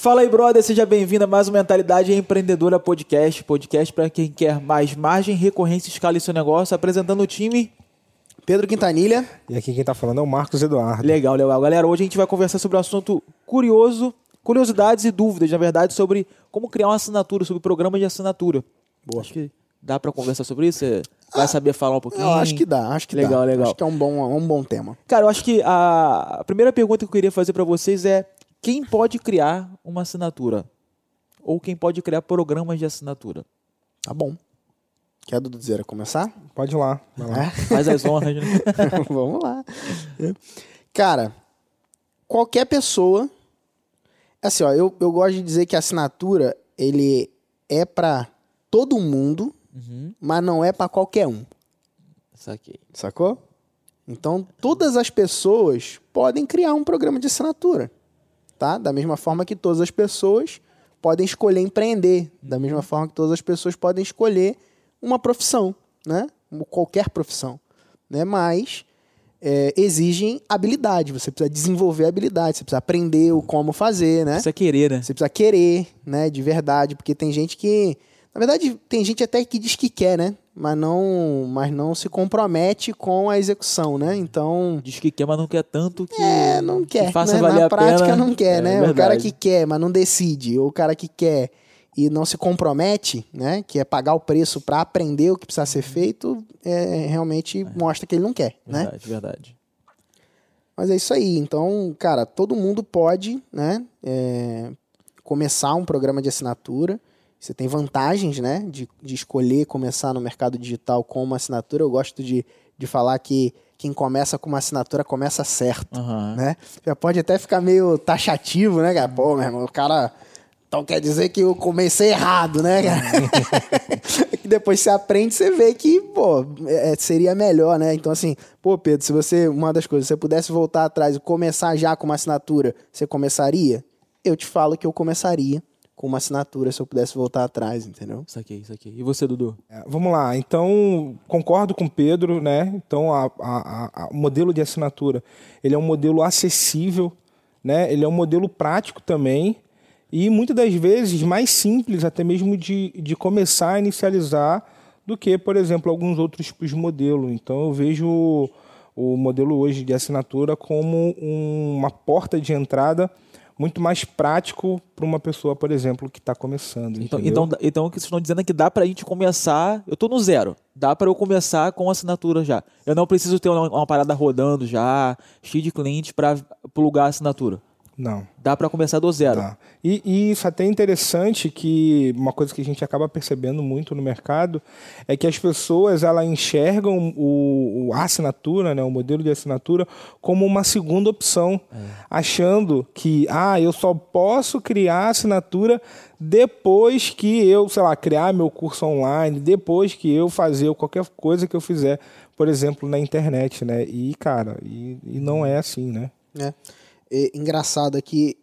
Fala aí, brother, seja bem-vindo a mais um Mentalidade Empreendedora Podcast. Podcast para quem quer mais margem, recorrência, escala em seu negócio. Apresentando o time. Pedro Quintanilha. E aqui quem tá falando é o Marcos Eduardo. Legal, legal. Galera, hoje a gente vai conversar sobre um assunto curioso, curiosidades e dúvidas, na verdade, sobre como criar uma assinatura, sobre programa de assinatura. Boa. Acho que dá para conversar sobre isso? Você vai saber falar um pouquinho? Eu acho que dá, acho que legal, dá. Legal, Acho que é um bom, um bom tema. Cara, eu acho que a, a primeira pergunta que eu queria fazer para vocês é quem pode criar uma assinatura? Ou quem pode criar programas de assinatura? Tá bom. Quer, Duduzeira, começar? Pode ir lá. Vai lá. É? Faz as honras, né? Vamos lá. Cara, qualquer pessoa. Assim, ó, eu, eu gosto de dizer que a assinatura ele é para todo mundo, Uhum. mas não é para qualquer um. Saquei. Sacou? Então, todas as pessoas podem criar um programa de assinatura, tá? Da mesma forma que todas as pessoas podem escolher empreender, da mesma forma que todas as pessoas podem escolher uma profissão, né? Qualquer profissão, né? Mas é, exigem habilidade, você precisa desenvolver habilidade, você precisa aprender o como fazer, né? Precisa querer, né? Você precisa querer, né? De verdade, porque tem gente que. Na verdade, tem gente até que diz que quer, né? Mas não, mas não se compromete com a execução, né? Então. Diz que quer, mas não quer tanto que. É, não quer. Que faça né? valer Na a prática pena. não quer, É né? O cara verdade. que quer, mas não decide. Ou o cara que quer e não se compromete, né? Que é pagar o preço para aprender o que precisa ser feito, é, realmente mostra que ele não quer, né? Verdade, verdade. Mas é isso aí. Então, cara, todo mundo pode, né? é, começar um programa de assinatura. Você tem vantagens, né? De, de escolher começar no mercado digital com uma assinatura. Eu gosto de, de falar que quem começa com uma assinatura começa certo, Aham. né? Já pode até ficar meio taxativo, né, cara? Pô, meu irmão, o cara... Então quer dizer que eu comecei errado, né, cara? que depois você aprende, você vê que, pô, é, seria melhor, né? Então, assim, pô, Pedro, se você, uma das coisas, se você pudesse voltar atrás e começar já com uma assinatura, você começaria? Eu te falo que eu começaria com uma assinatura se eu pudesse voltar atrás, entendeu? Saquei, saquei. E você, Dudu? É, Vamos lá, então concordo com o Pedro, né? Então a- a- a- o modelo de assinatura ele é um modelo acessível, né? Ele é um modelo prático também e muitas das vezes mais simples até mesmo de, de começar a inicializar do que, por exemplo, alguns outros tipos de modelo. Então eu vejo o, o modelo hoje de assinatura como um- uma porta de entrada muito mais prático para uma pessoa, por exemplo, que está começando. Então, então, então o que vocês estão dizendo é que dá pra gente começar. Eu tô no zero. Dá pra eu começar com assinatura já. Eu não preciso ter uma, uma parada rodando já, cheio de clientes pra plugar a assinatura. Não. Dá pra começar do zero. Tá. E, e isso até é interessante que uma coisa que a gente acaba percebendo muito no mercado é que as pessoas elas enxergam o, o- a assinatura, né, o modelo de assinatura, como uma segunda opção, achando que ah, eu só posso criar assinatura depois que eu, sei lá, criar meu curso online, depois que eu fazer qualquer coisa que eu fizer, por exemplo, na internet, né? E cara, e, e não é assim, né? É. É engraçado é que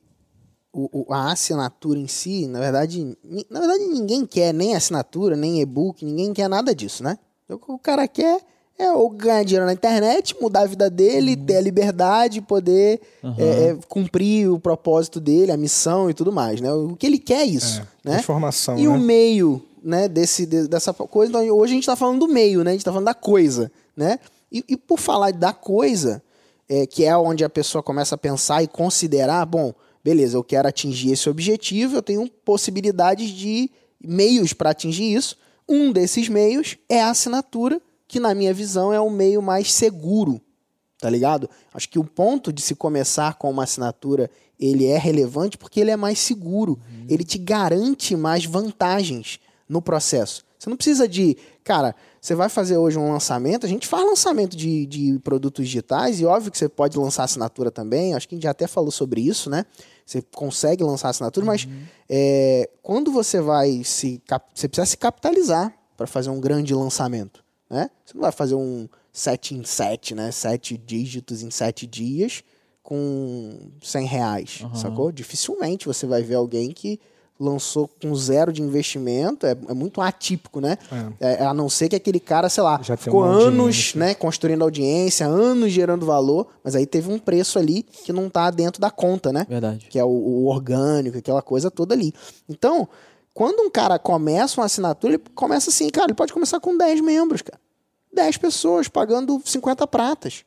o, o- a assinatura em si, na verdade, na verdade ninguém quer nem assinatura, nem e-book, ninguém quer nada disso, né? O que o cara quer é ou ganhar dinheiro na internet, mudar a vida dele, ter a liberdade, poder é, é, cumprir o propósito dele, a missão e tudo mais, né? O que ele quer é isso, né? Transformação, E né? o meio, né, desse, de- dessa coisa. Então, hoje a gente está falando do meio, né? A gente está falando da coisa, né? E, e por falar da coisa, é, que é onde a pessoa começa a pensar e considerar, bom, beleza, eu quero atingir esse objetivo, eu tenho possibilidades de meios para atingir isso. Um desses meios é a assinatura, que na minha visão é o meio mais seguro, tá ligado? Acho que o ponto de se começar com uma assinatura, ele é relevante porque ele é mais seguro, ele te garante mais vantagens no processo. Você não precisa de, cara, você vai fazer hoje um lançamento, a gente faz lançamento de, de produtos digitais e óbvio que você pode lançar assinatura também, acho que a gente já até falou sobre isso, né? Você consegue lançar assinatura, mas é, quando você vai se, você precisa se capitalizar para fazer um grande lançamento, né? Você não vai fazer um 7 em 7, né? Sete dígitos em sete dias com 100 reais, sacou? Dificilmente você vai ver alguém que lançou com zero de investimento, é, é muito atípico, né? É, a não ser que aquele cara, sei lá, Já ficou anos né, construindo audiência, anos gerando valor, mas aí teve um preço ali que não tá dentro da conta, né? Verdade. que é o, o orgânico, aquela coisa toda ali. Então, quando um cara começa uma assinatura, ele começa assim, cara, ele pode começar com 10 membros, cara. 10 pessoas pagando 50 pratas.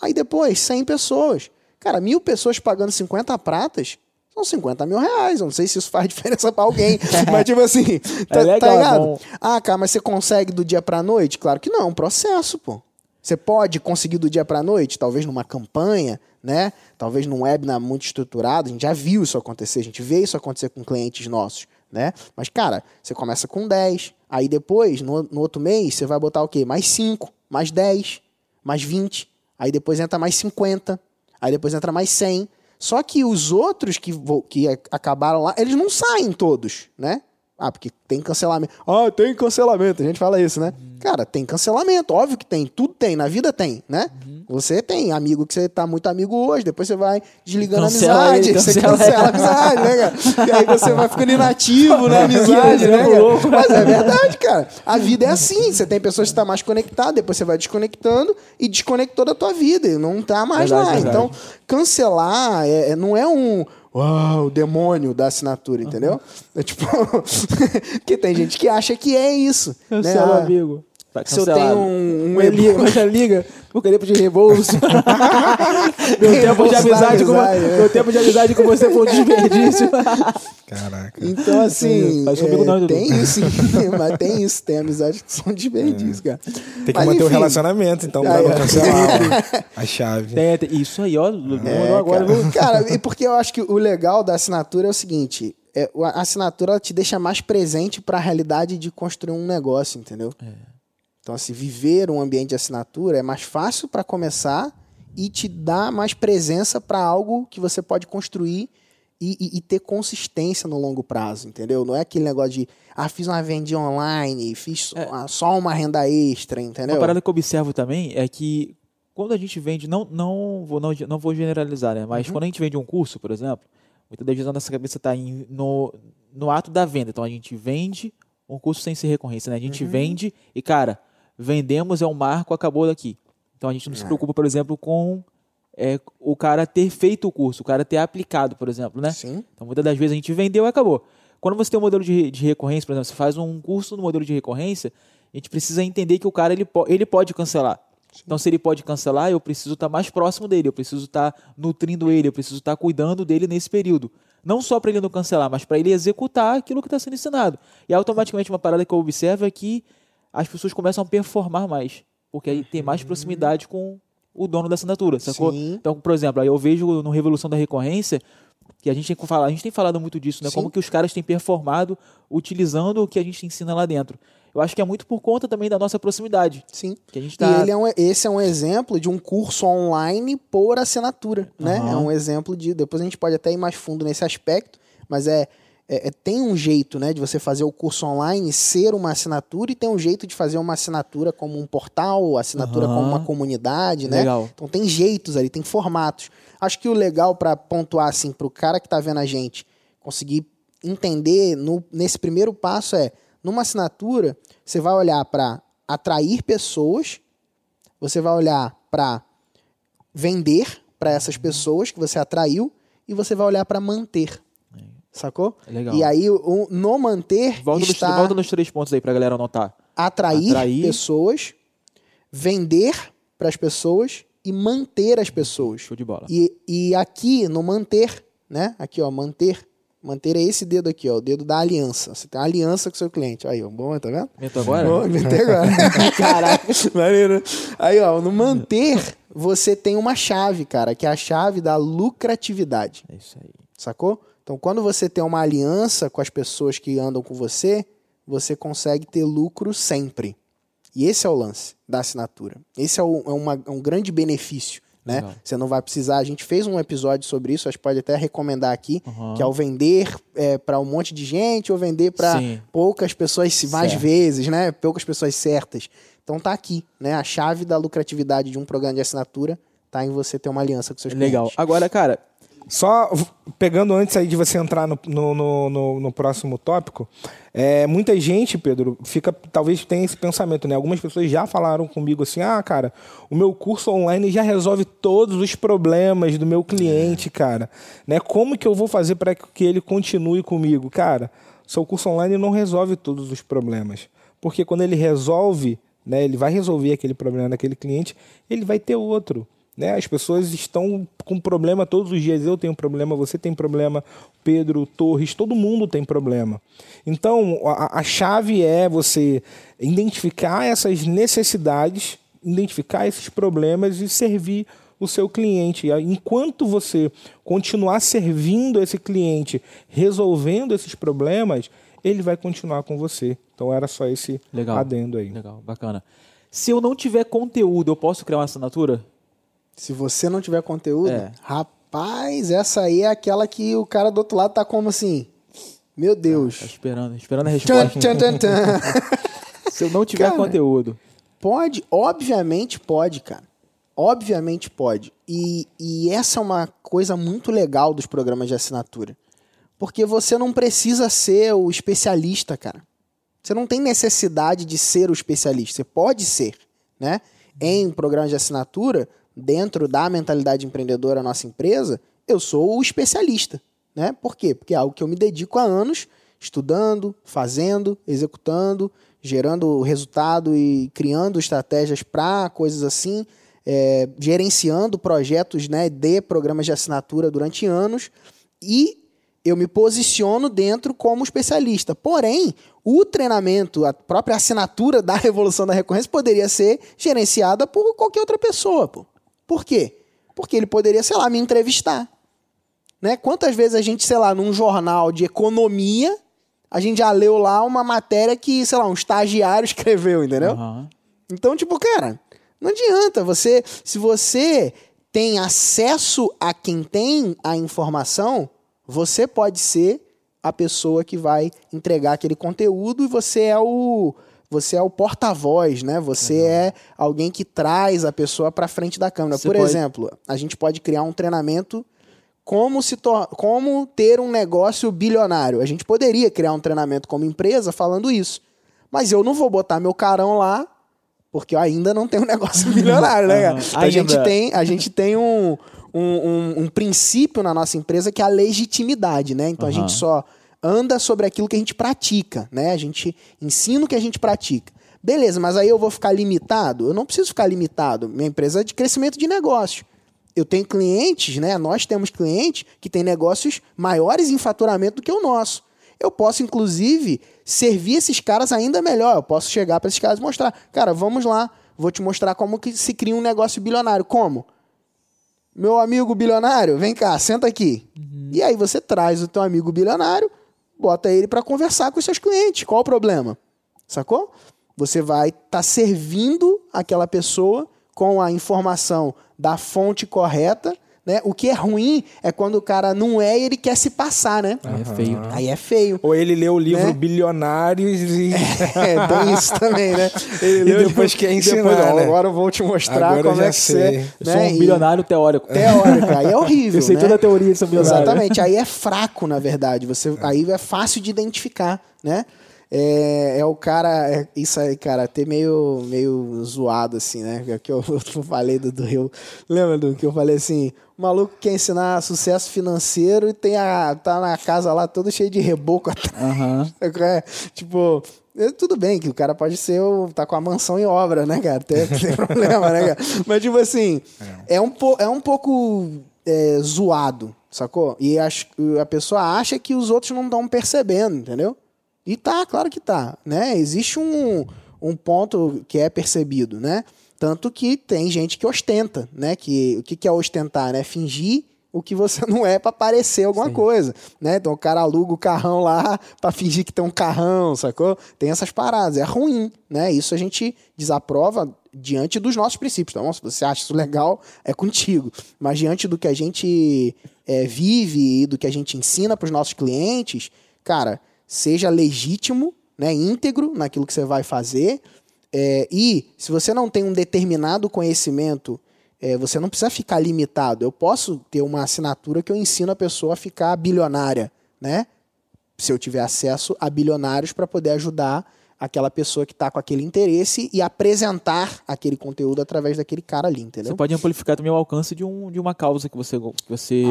Aí depois, 100 pessoas. Cara, mil pessoas pagando 50 pratas são 50 mil reais. Eu não sei se isso faz diferença pra alguém. mas, tipo assim, tá, legal, tá é ligado? bom. Ah, cara, mas você consegue do dia pra noite? Claro que não, é um processo, pô. Você pode conseguir do dia pra noite, talvez numa campanha, né? Talvez num webinar muito estruturado. A gente já viu isso acontecer, a gente vê isso acontecer com clientes nossos, né? Mas, cara, você começa com 10, aí depois, no, no outro mês, você vai botar o quê? Mais 5, mais 10, mais 20, aí depois entra mais 50, aí depois entra mais 100. Só que os outros que, que acabaram lá, eles não saem todos, né? Ah, porque tem cancelamento. Ah, tem cancelamento. A gente fala isso, né? Cara, tem cancelamento. Óbvio que tem. Tudo tem. Na vida tem, né? Você tem amigo que você tá muito amigo hoje, depois você vai desligando Cancela a amizade. ele, você cancela cancela a amizade, né, cara? E aí você vai ficando inativo na amizade, né, cara? louco. Mas é verdade, cara. A vida é assim. Você tem pessoas que estão mais conectadas, depois você vai desconectando e desconectou da tua vida. E não tá mais Verdade, lá. verdade. Então, cancelar é- é- não é um. Uau, o demônio da assinatura, entendeu? É tipo. que tem gente que acha que é isso. né? Cancela, Ah, amigo. Tá se eu tenho um, um mas já liga por tempo de reembolso. meu, tempo de amizade com, é. meu tempo de amizade com você foi um desperdício. Caraca. Então, assim, Faz comigo é, não, tem isso, mas tem isso, tem amizade que são desperdícios, cara. Tem que Mas, manter o enfim. relacionamento, então, pra não cancelar a chave. Tem- tem- isso aí, ó. Não É, agora, cara. Cara, e porque eu acho que o legal da assinatura é o seguinte: é, o- a assinatura te deixa mais presente para a realidade de construir um negócio, entendeu? Então, assim, viver um ambiente de assinatura é mais fácil para começar e te dá mais presença para algo que você pode construir e, e- e ter consistência no longo prazo, entendeu? Não é aquele negócio de, ah, fiz uma vendinha online, fiz só- ah, só uma renda extra, entendeu? Uma parada que eu observo também é que quando a gente vende, não, não, vou, não, não vou generalizar, né? Uhum. Mas quando a gente vende um curso, por exemplo, muitas das vezes a nossa cabeça está no, no ato da venda. Então a gente vende um curso sem ser recorrência, né? A Uhum. gente vende e, cara, vendemos é um marco, acabou daqui. Então a gente não se É. preocupa, por exemplo, com é, o cara ter feito o curso, o cara ter aplicado, por exemplo, né? Sim. Então, muitas das vezes a gente vendeu e acabou. Quando você tem um modelo de, de recorrência, por exemplo, você faz um curso no modelo de recorrência, a gente precisa entender que o cara ele, ele pode cancelar. Então, se ele pode cancelar, eu preciso estar mais próximo dele, eu preciso estar nutrindo ele, eu preciso estar cuidando dele nesse período. Não só para ele não cancelar, mas para ele executar aquilo que está sendo ensinado. E automaticamente uma parada que eu observo é que as pessoas começam a performar mais, porque aí tem mais proximidade com o dono da assinatura, sacou? Sim. Então, por exemplo, aí eu vejo no Revolução da Recorrência que a gente tem que falar, a gente tem falado muito disso, né? Sim. Como que os caras têm performado utilizando o que a gente ensina lá dentro. Eu acho que é muito por conta também da nossa proximidade. Sim. Que a gente E tá. ele é um, esse é um exemplo de um curso online por assinatura, né? Aham. É um exemplo de. Depois a gente pode até ir mais fundo nesse aspecto, mas é, é- é- tem um jeito, né, de você fazer o curso online ser uma assinatura e tem um jeito de fazer uma assinatura como um portal, assinatura Aham. como uma comunidade, né? Legal. Então tem jeitos ali, tem formatos. Acho que o legal para pontuar assim pro cara que tá vendo a gente conseguir entender no- nesse primeiro passo é numa assinatura você vai olhar para atrair pessoas, você vai olhar para vender para essas pessoas que você atraiu e você vai olhar para manter. Sacou? Legal. E aí, o- no manter Volta, nos, está volta nos três pontos aí pra galera anotar. atrair, Atrair. pessoas, vender para as pessoas e manter as pessoas. Show de bola. E, e aqui no manter, né? Aqui, ó, manter. Manter é esse dedo aqui, ó, o dedo da aliança. Você tem uma aliança com o seu cliente. Aí, ó, bom, tá vendo? Mentou agora? Bom, inventei agora. Caraca, maneiro. Aí, ó, no manter, você tem uma chave, cara, que é a chave da lucratividade. É isso aí. Sacou? Então, quando você tem uma aliança com as pessoas que andam com você, você consegue ter lucro sempre. E esse é o lance da assinatura. Esse é, o- é uma- é um grande benefício. Né? Legal. Você não vai precisar. A gente fez um episódio sobre isso, acho que pode até recomendar aqui, Uhum. que é o vender para um monte de gente ou vender para poucas pessoas mais Certo. vezes, né? Poucas pessoas certas. Então tá aqui, né? A chave da lucratividade de um programa de assinatura tá em você ter uma aliança com seus Legal. clientes. Agora, cara, Só pegando antes aí de você entrar no, no, no, no- no próximo tópico, é, muita gente, Pedro, fica talvez tenha esse pensamento, né? Algumas pessoas já falaram comigo assim: ah, cara, o meu curso online já resolve todos os problemas do meu cliente, cara. Né? Como que eu vou fazer para que ele continue comigo? Cara, seu curso online não resolve todos os problemas. Porque quando ele resolve, né, ele vai resolver aquele problema daquele cliente, ele vai ter outro. Né? As pessoas estão com problema todos os dias. Eu tenho problema, você tem problema, Pedro, Torres, todo mundo tem problema. Então, a, a chave é você identificar essas necessidades, identificar esses problemas e servir o seu cliente. Enquanto você continuar servindo esse cliente, resolvendo esses problemas, ele vai continuar com você. Então era só esse Legal. adendo aí. Legal, bacana. Se eu não tiver conteúdo, eu posso criar uma assinatura? Se você não tiver conteúdo, É. rapaz, essa aí é aquela que o cara do outro lado tá como assim? Meu Deus. Tá esperando, esperando a resposta. tchan, tchan, tchan. Se eu não tiver Cara, conteúdo. Pode, obviamente pode, cara. Obviamente pode. E, e essa é uma coisa muito legal dos programas de assinatura. Porque você não precisa ser o especialista, cara. Você não tem necessidade de ser o especialista. Você pode ser, né? Em programas de assinatura, dentro da mentalidade empreendedora da nossa empresa, eu sou o especialista, né? Por quê? Porque é algo que eu me dedico há anos estudando, fazendo, executando, gerando resultado e criando estratégias para coisas assim, é, gerenciando projetos né, de programas de assinatura durante anos e eu me posiciono dentro como especialista. Porém, o treinamento, a própria assinatura da Revolução da Recorrência poderia ser gerenciada por qualquer outra pessoa. Pô. Por quê? Porque ele poderia, sei lá, me entrevistar. Né? Quantas vezes a gente, sei lá, num jornal de economia, a gente já leu lá uma matéria que, sei lá, um estagiário escreveu, entendeu? Aham. Então, tipo, cara, não adianta. Você, se você tem acesso a quem tem a informação, você pode ser a pessoa que vai entregar aquele conteúdo e você é o você é o porta-voz, né? Você é alguém que traz a pessoa para frente da câmera. Você Por pode- exemplo, a gente pode criar um treinamento como se tor- como ter um negócio bilionário. A gente poderia criar um treinamento como empresa falando isso. Mas eu não vou botar meu carão lá porque eu ainda não tenho um negócio bilionário, né, cara? Aham. A gente tem, a gente tem um, um, um- um princípio na nossa empresa que é a legitimidade, né? Então a Aham. gente só anda sobre aquilo que a gente pratica, né? A gente ensina o que a gente pratica. Beleza, mas aí eu vou ficar limitado? Eu não preciso ficar limitado. Minha empresa é de crescimento de negócio. Eu tenho clientes, né? Nós temos clientes que têm negócios maiores em faturamento do que o nosso. Eu posso, inclusive, servir esses caras ainda melhor. Eu posso chegar para esses caras e mostrar. Cara, vamos lá. Vou te mostrar como que se cria um negócio bilionário. Como? Meu amigo bilionário, vem cá, senta aqui. E aí você traz o teu amigo bilionário, bota ele para conversar com os seus clientes. Qual o problema? Sacou? Você vai estar servindo aquela pessoa com a informação da fonte correta, né? O que é ruim é quando o cara não é e ele quer se passar, né? Aí é feio. Aí é feio. Ou ele lê o livro Né? Bilionários e. É, tem isso também, né? E leu depois de- quer ensinar, depois, né? Agora eu vou te mostrar Agora eu como já é que sei. você... Eu sou né? um E- bilionário teórico. Teórico, aí é horrível, Eu sei né? toda a teoria de ser bilionário. Exatamente, aí é fraco, na verdade. Você, Aí é fácil de identificar, né? É, é o cara, é isso aí, cara, até meio, meio zoado, assim, né? Que eu, eu falei do, do Rio. Lembra do que eu falei assim? O maluco quer ensinar sucesso financeiro e tem a, tá na casa lá todo cheio de reboco atrás. Aham. É, tipo, é, tudo bem que o cara pode ser, o- tá com a mansão em obra, né, cara? Tem, tem problema, né, cara? Mas, tipo assim, é, um, po, é um pouco é, zoado, sacou? E acho- a pessoa acha que os outros não estão percebendo, entendeu? E tá, claro que tá, né? Existe um, um ponto que é percebido, né? Tanto que tem gente que ostenta, né? Que, o que, que é ostentar, né? Fingir o que você não é pra parecer alguma coisa, né? Então o cara aluga o carrão lá pra fingir que tem um carrão, sacou? Tem essas paradas, é ruim, né? Isso a gente desaprova diante dos nossos princípios. Então, se você acha isso legal, é contigo. Mas diante do que a gente é, vive e do que a gente ensina pros nossos clientes, cara, seja legítimo, né? Íntegro naquilo que você vai fazer. É, e se você não tem um determinado conhecimento é, você não precisa ficar limitado. Eu posso ter uma assinatura que eu ensino a pessoa a ficar bilionária, né? Se eu tiver acesso a bilionários para poder ajudar aquela pessoa que está com aquele interesse e apresentar aquele conteúdo através daquele cara ali, entendeu? Você pode amplificar também o alcance de, um, de uma causa que você, que você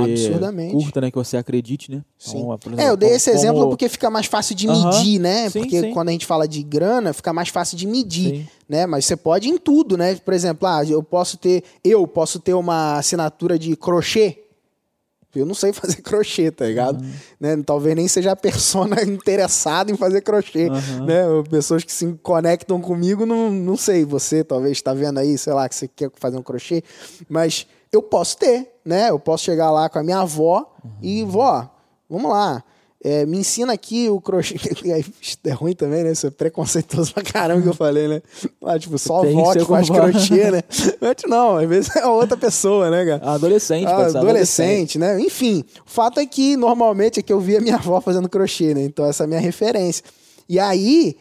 curta, né? Que você acredite, né? Sim. Então, por É, exemplo, eu dei como- esse exemplo como- porque fica mais fácil de medir, né? Sim, porque sim. quando a gente fala de grana, fica mais fácil de medir, Sim. né? Mas você pode em tudo, né? Por exemplo, ah, eu posso ter, eu posso ter uma assinatura de crochê. Eu não sei fazer crochê, tá ligado? Uhum. Né? Talvez nem seja a persona interessada em fazer crochê, Aham. né? Pessoas que se conectam comigo, não, não sei, você talvez está vendo aí, sei lá, que você quer fazer um crochê, mas eu posso ter, né? Eu posso chegar lá com a minha avó e, vó, vamos lá, é, me ensina aqui o crochê. É ruim também, né? Isso é preconceituoso pra caramba que eu falei, né? Ah, tipo, só a Tem que avó ser que faz com vó. crochê, né? Mas não, às vezes é outra pessoa, né, cara? Adolescente, Ah, ser adolescente, né? Enfim, o fato é que normalmente é que eu via minha avó fazendo crochê, né? Então essa é a minha referência. E aí,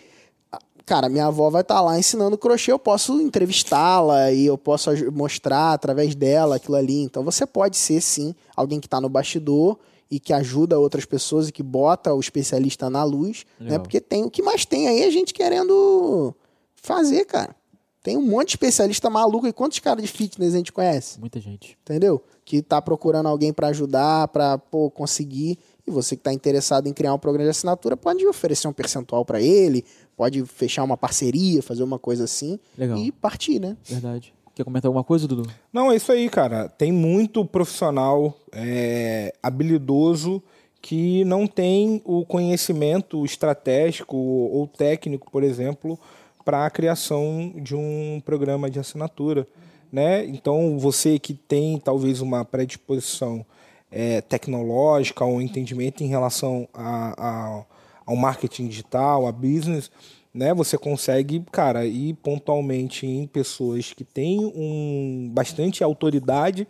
cara, minha avó vai estar lá ensinando crochê, eu posso entrevistá-la e eu posso mostrar através dela aquilo ali. Então você pode ser sim alguém que está no bastidor e que ajuda outras pessoas e que bota o especialista na luz, né? Legal. Porque tem o que mais tem aí é gente querendo fazer, cara. Tem um monte de especialista maluco e quantos caras de fitness a gente conhece? Muita gente. entendeu? Que tá procurando alguém para ajudar, para pô, conseguir. E você que tá interessado em criar um programa de assinatura, pode oferecer um percentual para ele, pode fechar uma parceria, fazer uma coisa assim Legal. e partir, né? Verdade. Quer comentar alguma coisa, Dudu? Não, é isso aí, cara. Tem muito profissional é, habilidoso que não tem o conhecimento estratégico ou técnico, por exemplo, para a criação de um programa de assinatura. Né? Então, você que tem talvez uma predisposição é, tecnológica ou entendimento em relação a, a- ao marketing digital, a business, né? Você consegue, cara, ir pontualmente em pessoas que têm um bastante autoridade,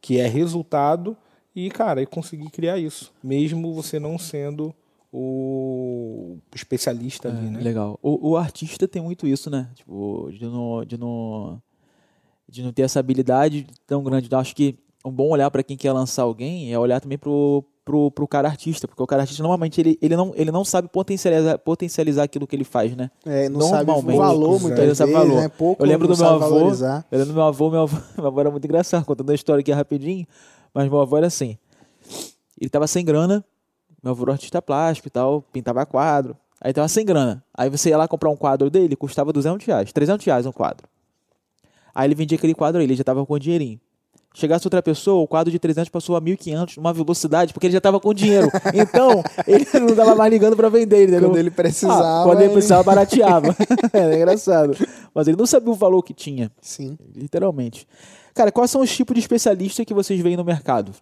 que é resultado, e, cara, e conseguir criar isso, mesmo você não sendo o especialista ali, né? Legal. O, o artista tem muito isso, né? Tipo, de não, de não, de não ter essa habilidade tão grande. Eu acho que um bom olhar para quem quer lançar alguém é olhar também pro, pro, pro cara artista, porque o cara artista normalmente ele, ele, não, ele não sabe potencializar, potencializar aquilo que ele faz, né? É, não sabe Normalmente, valor poucos, muitas vezes, sabe valor. né? Pouco Eu lembro do meu sabe avô. valorizar. Eu lembro do meu avô, meu avô, meu avô era muito engraçado, contando a história aqui rapidinho, mas meu avô era assim. Ele tava sem grana, meu avô era artista plástico e tal, pintava quadro. Aí tava sem grana. Aí você ia lá comprar um quadro dele, custava 200 reais, 300 reais um quadro. Aí ele vendia aquele quadro aí, ele já tava com dinheirinho. Chegasse outra pessoa, o quadro de 300 passou a 1.500 numa velocidade, porque ele já tava com dinheiro. Então, ele não tava mais ligando pra vender, entendeu? Quando ele precisava, Ah, quando ele ele- precisava, barateava. é engraçado. Mas ele não sabia o valor que tinha. Sim. Literalmente. Cara, quais são os tipos de especialistas que vocês veem no mercado?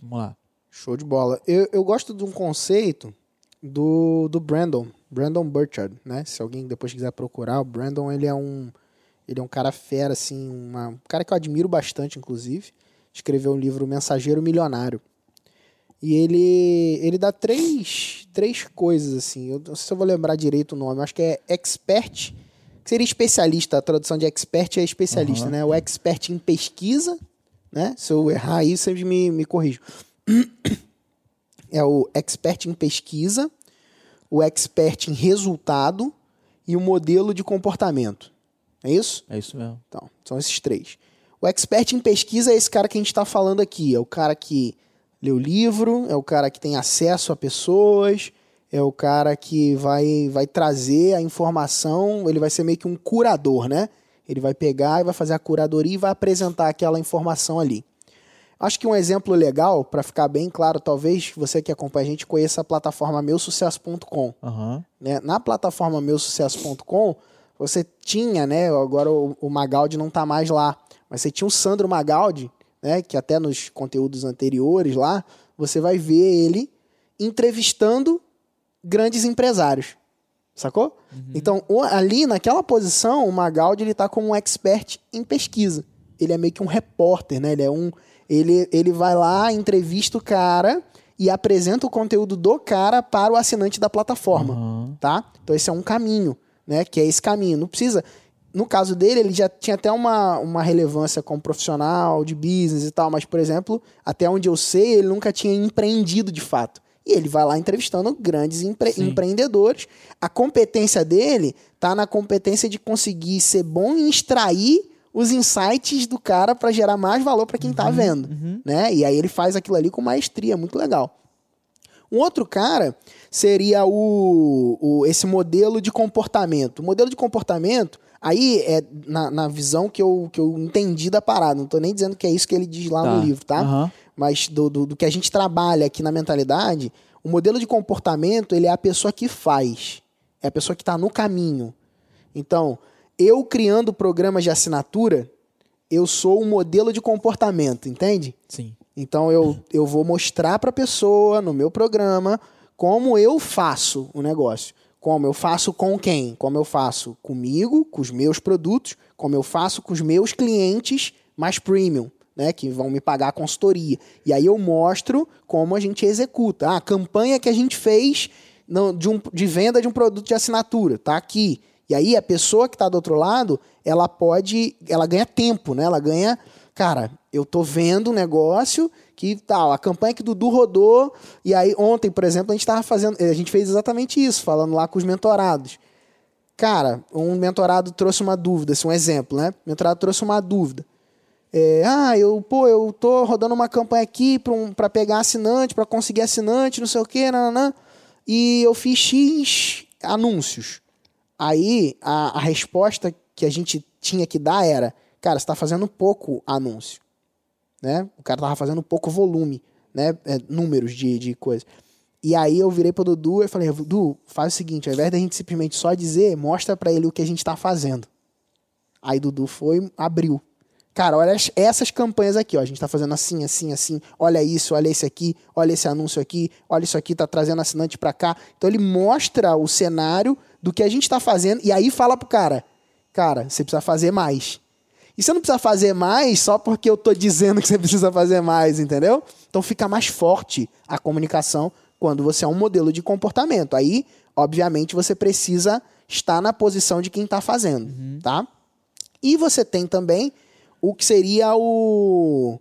Vamos lá. Show de bola. Eu, eu gosto de um conceito do, do Brandon, Brandon Burchard, né? Se alguém depois quiser procurar, o Brandon, ele é um ele é um cara fera assim, uma, um cara que eu admiro bastante inclusive. Escreveu um livro Mensageiro Milionário. E ele ele dá três, três coisas assim. Eu não sei se eu vou lembrar direito o nome, eu acho que é expert, que seria especialista, a tradução de expert é especialista, Aham. né? O expert em pesquisa, né? Se eu errar aí, sempre me, me corrijo é o expert em pesquisa, o expert em resultado e o modelo de comportamento. É isso? É isso mesmo. Então, são esses três. O expert em pesquisa é esse cara que a gente está falando aqui. É o cara que lê o livro, é o cara que tem acesso a pessoas, é o cara que vai, vai trazer a informação, ele vai ser meio que um curador, né? Ele vai pegar e vai fazer a curadoria e vai apresentar aquela informação ali. Acho que um exemplo legal, para ficar bem claro, talvez você que acompanha a gente conheça a plataforma meusucesso.com Aham. né? Na plataforma meusucesso.com, você tinha, né? Agora o, o Magaldi não tá mais lá, mas você tinha o Sandro Magaldi, né? Que até nos conteúdos anteriores lá, você vai ver ele entrevistando grandes empresários. Sacou? Então, o- ali naquela posição, o Magaldi ele tá como um expert em pesquisa. Ele é meio que um repórter, né? Ele é um ele, ele vai lá, entrevista o cara e apresenta o conteúdo do cara para o assinante da plataforma Aham. tá? Então esse é um caminho, né? Que é esse caminho. Não precisa. no caso dele, ele já tinha até uma, uma relevância como profissional, de business e tal, mas, por exemplo, até onde eu sei, ele nunca tinha empreendido de fato. E ele vai lá entrevistando grandes empre Sim. empreendedores. A competência dele tá na competência de conseguir ser bom em extrair os insights do cara para gerar mais valor para quem tá vendo, né? E aí ele faz aquilo ali com maestria, muito legal. Um outro cara seria o, o- esse modelo de comportamento. O modelo de comportamento, aí é na, na visão que eu, que eu entendi da parada. Não tô nem dizendo que é isso que ele diz lá Tá. no livro, tá? Aham. Mas do, do, do que a gente trabalha aqui na mentalidade, o modelo de comportamento, ele é a pessoa que faz. É a pessoa que está no caminho. Então, eu criando programas de assinatura, eu sou um modelo de comportamento, entende? Sim. Então eu, eu vou mostrar para a pessoa no meu programa como eu faço o negócio. Como eu faço com quem? Como eu faço comigo, com os meus produtos, como eu faço com os meus clientes mais premium, né? Que vão me pagar a consultoria. E aí eu mostro como a gente executa. Ah, a campanha que a gente fez no- de, um- de venda de um produto de assinatura, tá aqui. E aí a pessoa que está do outro lado, ela pode, ela ganha tempo, né? Ela ganha, cara, eu tô vendo um negócio que tal, a campanha que Dudu rodou, e aí ontem, por exemplo, a gente tava fazendo, a gente fez exatamente isso, falando lá com os mentorados. Cara, um mentorado trouxe uma dúvida, assim, um exemplo, né? O mentorado trouxe uma dúvida. É, ah, eu, pô, eu tô rodando uma campanha aqui para um, pegar assinante, para conseguir assinante, não sei o quê, nananã, e eu fiz X anúncios. Aí a, a resposta que a gente tinha que dar era: cara, você está fazendo pouco anúncio. Né? O cara tava fazendo pouco volume, né? É, números de, de coisa. E aí eu virei pro Dudu e falei: Dudu, faz o seguinte, ao invés da gente simplesmente só dizer, mostra para ele o que a gente tá fazendo. Aí Dudu foi, abriu. Cara, olha as- essas campanhas aqui, ó. A gente tá fazendo assim, assim, assim. Olha isso, olha esse aqui, olha esse anúncio aqui, olha isso aqui, tá trazendo assinante pra cá. Então ele mostra o cenário do que a gente tá fazendo e aí fala pro cara: Cara, você precisa fazer mais. E você não precisa fazer mais só porque eu tô dizendo que você precisa fazer mais, entendeu? Então fica mais forte a comunicação quando você é um modelo de comportamento. Aí, obviamente, você precisa estar na posição de quem tá fazendo, tá? E você tem também o que seria o,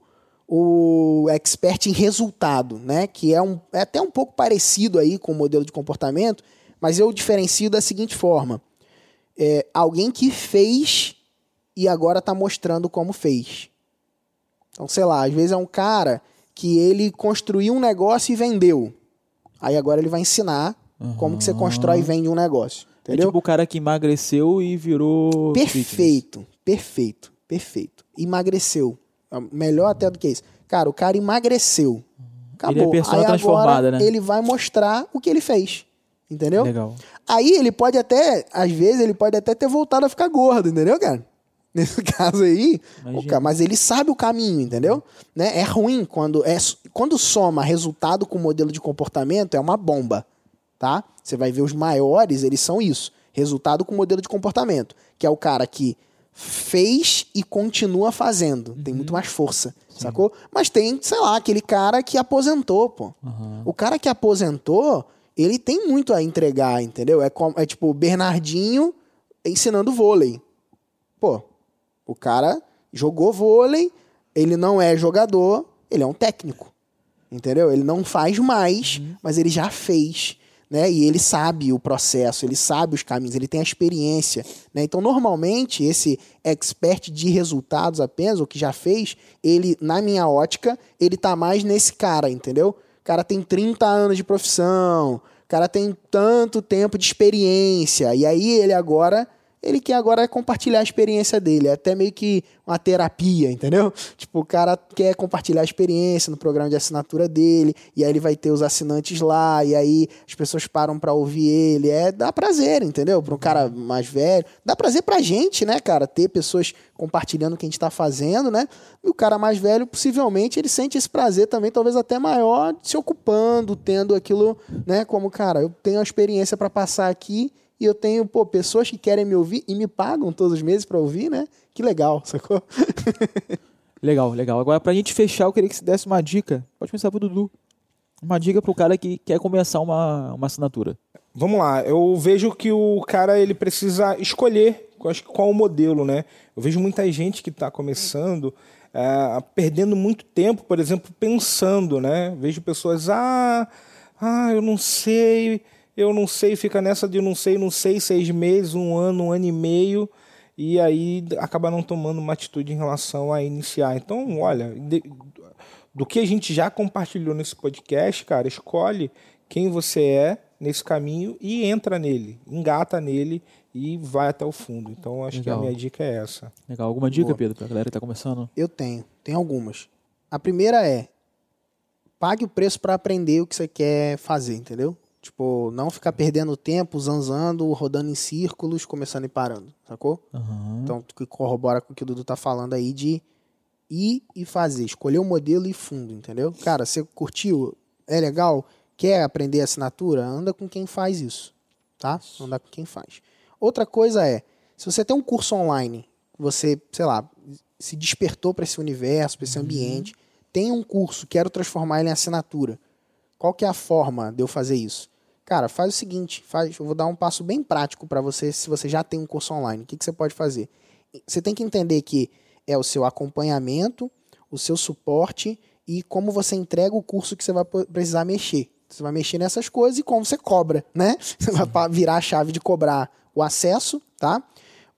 o expert em resultado, né? Que é, um, é até um pouco parecido aí com o modelo de comportamento, mas eu diferencio da seguinte forma. É alguém que fez e agora está mostrando como fez. Então, sei lá, às vezes é um cara que ele construiu um negócio e vendeu. Aí agora ele vai ensinar como que você constrói e vende um negócio. É Entendeu? tipo o cara que emagreceu e virou. fitness. Perfeito, perfeito, perfeito. Emagreceu. É Melhor até do que isso. Cara, o cara emagreceu. Acabou. Ele é persona Aí transformada, agora né? ele vai mostrar o que ele fez. Entendeu? Legal. Aí ele pode até, às vezes, ele pode até ter voltado a ficar gordo, entendeu, cara? Nesse caso aí, Imagina. mas ele sabe o caminho, entendeu? Né? É ruim quando é quando soma resultado com modelo de comportamento é uma bomba, tá? Você vai ver os maiores, eles são isso, resultado com modelo de comportamento, que é o cara que fez e continua fazendo, tem muito mais força, sacou? Mas tem, sei lá, aquele cara que aposentou, pô. O cara que aposentou, ele tem muito a entregar, entendeu? É, como, é tipo Bernardinho ensinando vôlei. Pô, o cara jogou vôlei, ele não é jogador, ele é um técnico. Entendeu? Ele não faz mais, mas ele já fez. Né? E ele sabe o processo, ele sabe os caminhos, ele tem a experiência. Né? Então, normalmente, esse expert de resultados apenas, o que já fez, ele, na minha ótica, ele tá mais nesse cara, entendeu? O cara tem 30 anos de profissão, o cara tem tanto tempo de experiência, e aí ele agora ele quer agora compartilhar a experiência dele. É até meio que uma terapia, entendeu? Tipo, o cara quer compartilhar a experiência no programa de assinatura dele, e aí ele vai ter os assinantes lá, e aí as pessoas param pra ouvir ele. É, dá prazer, entendeu? Pra um cara mais velho. Dá prazer pra gente, né, cara? Ter pessoas compartilhando o que a gente tá fazendo, né? E o cara mais velho, possivelmente, ele sente esse prazer também, talvez até maior, se ocupando, tendo aquilo, né? Como, cara, eu tenho a experiência pra passar aqui e eu tenho, pô, pessoas que querem me ouvir e me pagam todos os meses pra ouvir, né? Que legal, sacou? Legal, legal. Agora, pra gente fechar, eu queria que você desse uma dica. Pode começar pro Dudu. Uma dica pro cara que quer começar uma, uma assinatura. vamos lá, eu vejo que o cara ele precisa escolher acho que qual o modelo, né? Eu vejo muita gente que está começando é, perdendo muito tempo, por exemplo, pensando, né? Vejo pessoas, ah, ah, eu não sei, eu não sei, fica nessa de não sei, não sei, seis meses, um ano, um ano e meio, e aí acaba não tomando uma atitude em relação a iniciar. Então, olha, de, do que a gente já compartilhou nesse podcast, cara, escolhe quem você é nesse caminho e entra nele, engata nele e vai até o fundo. Então acho Legal. que a minha dica é essa. Legal. Alguma dica, Boa. Pedro, para a galera que está começando? Eu tenho, tem algumas. A primeira é pague o preço para aprender o que você quer fazer, entendeu? Tipo, não ficar perdendo tempo, zanzando, rodando em círculos, começando e parando, sacou? Uhum. Então, que corrobora com o que o Dudu tá falando aí de ir e fazer, escolher o modelo e fundo, entendeu? Cara, você curtiu? É legal? Quer aprender assinatura? Anda com quem faz isso, tá? Anda com quem faz. Outra coisa é, se você tem um curso online, você, sei lá, se despertou para esse universo, para esse uhum. ambiente, tem um curso, quero transformar ele em assinatura. Qual que é a forma de eu fazer isso? Cara, faz o seguinte, faz, eu vou dar um passo bem prático para você se você já tem um curso online. O que, que você pode fazer? Você tem que entender que é o seu acompanhamento, o seu suporte e como você entrega o curso que você vai precisar mexer. Você vai mexer nessas coisas e como você cobra, né? Você vai virar a chave de cobrar o acesso, tá?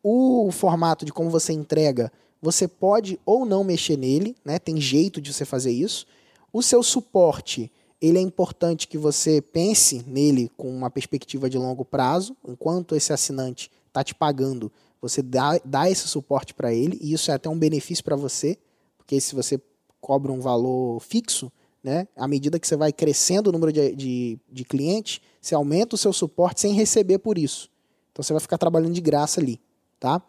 O formato de como você entrega, você pode ou não mexer nele, né? Tem jeito de você fazer isso. O seu suporte, ele é importante que você pense nele com uma perspectiva de longo prazo, enquanto esse assinante está te pagando, você dá, dá esse suporte para ele, e isso é até um benefício para você, porque se você cobra um valor fixo, né, à medida que você vai crescendo o número de, de, de clientes, você aumenta o seu suporte sem receber por isso. Então você vai ficar trabalhando de graça ali, tá?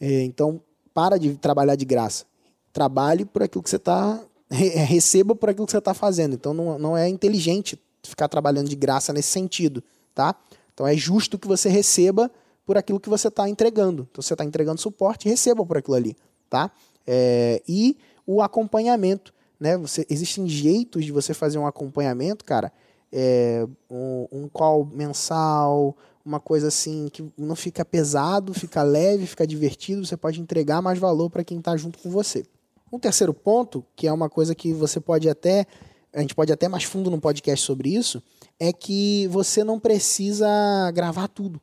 É, então para de trabalhar de graça. Trabalhe por aquilo que você está receba por aquilo que você está fazendo. Então não, não é inteligente ficar trabalhando de graça nesse sentido, tá? Então é justo que você receba por aquilo que você está entregando. Então você está entregando suporte, receba por aquilo ali, tá? É, e o acompanhamento, né? Você, existem jeitos de você fazer um acompanhamento, cara. É, um, um call mensal, uma coisa assim que não fica pesado, fica leve, fica divertido, você pode entregar mais valor para quem está junto com você. Um terceiro ponto, que é uma coisa que você pode até, a gente pode até mais fundo no podcast sobre isso, é que você não precisa gravar tudo.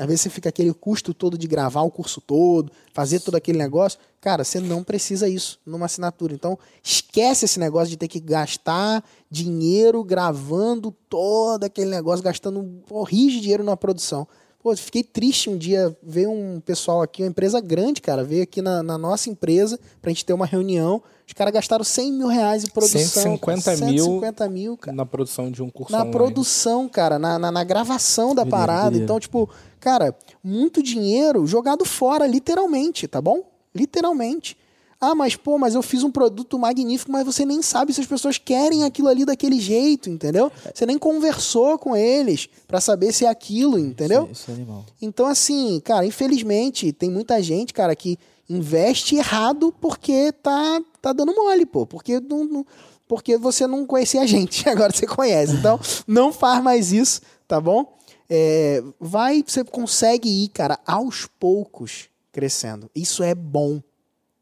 Às vezes você fica aquele custo todo de gravar o curso todo, fazer todo aquele negócio. Cara, você não precisa isso numa assinatura. Então, esquece esse negócio de ter que gastar dinheiro gravando todo aquele negócio, gastando um de dinheiro na produção. Pô, fiquei triste um dia ver um pessoal aqui, uma empresa grande, cara, veio aqui na, na nossa empresa pra gente ter uma reunião. Os caras gastaram 100 mil reais em produção. 150 cara, mil, 150 mil cara. na produção de um curso Na online. produção, cara, na, na, na gravação da parada. Então, tipo, Cara, muito dinheiro jogado fora, literalmente, tá bom? Literalmente. Ah, mas pô, mas eu fiz um produto magnífico, mas você nem sabe se as pessoas querem aquilo ali daquele jeito, entendeu? Você nem conversou com eles para saber se é aquilo, entendeu? Isso, isso é animal. Então, assim, cara, infelizmente, tem muita gente, cara, que investe errado porque tá, tá dando mole, pô. Porque, não, não, porque você não conhecia a gente, agora você conhece. Então, não faz mais isso, tá bom? É, vai, você consegue ir, cara, aos poucos crescendo. Isso é bom.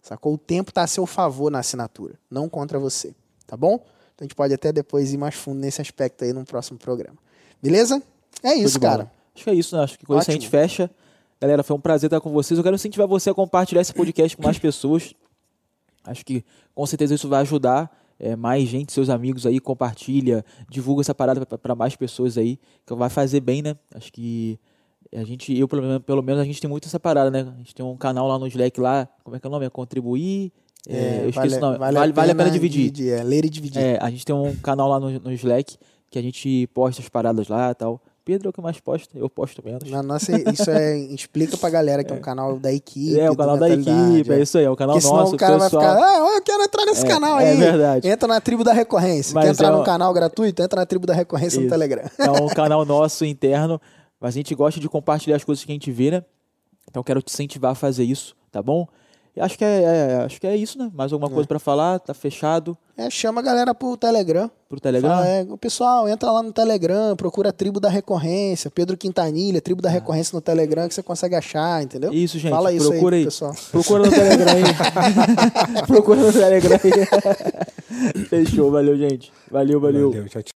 Sacou? O tempo está a seu favor na assinatura, não contra você. Tá bom? Então a gente pode até depois ir mais fundo nesse aspecto aí no próximo programa. Beleza? É isso, cara. Acho que é isso, né? Acho que com isso a gente fecha. Galera, foi um prazer estar com vocês. Eu quero incentivar você a compartilhar esse podcast com mais pessoas. Acho que com certeza isso vai ajudar é, mais gente, seus amigos aí, compartilha, divulga essa parada para mais pessoas aí, que vai fazer bem, né? Acho que a gente, eu pelo menos, pelo menos a gente tem muito essa parada, né? A gente tem um canal lá no Slack lá, como é que é o nome? É contribuir. É, é, eu esqueci vale, o nome. Vale, vale, a, vale a pena dividir. dividir. É, ler e dividir. É, a gente tem um canal lá no, no Slack que a gente posta as paradas lá e tal. Pedro é o que mais posta, eu posto menos. Na nossa, isso é, explica pra galera que é um canal da equipe. É, o canal da equipe, é isso aí, é o canal Porque nosso. Senão o cara pessoal... vai ficar, ah, eu quero entrar nesse é, canal é aí. É verdade. Entra na tribo da recorrência. Mas Quer entrar é num canal gratuito? Entra na tribo da recorrência isso. no Telegram. É um canal nosso interno, mas a gente gosta de compartilhar as coisas que a gente vê, né? Então quero te incentivar a fazer isso, tá bom? E acho que é, é- acho que é isso, né? Mais alguma coisa pra falar? Tá fechado É, chama a galera pro Telegram. pro Telegram? Fala, é, o pessoal, entra lá no Telegram, procura a tribo da recorrência, Pedro Quintanilha, tribo da recorrência no Telegram que você consegue achar, entendeu? Isso, gente. Fala isso procura aí, aí. pessoal. Procura no Telegram aí. procura no Telegram aí. Fechou, valeu, gente. Valeu, valeu. Valeu, tchau, tchau.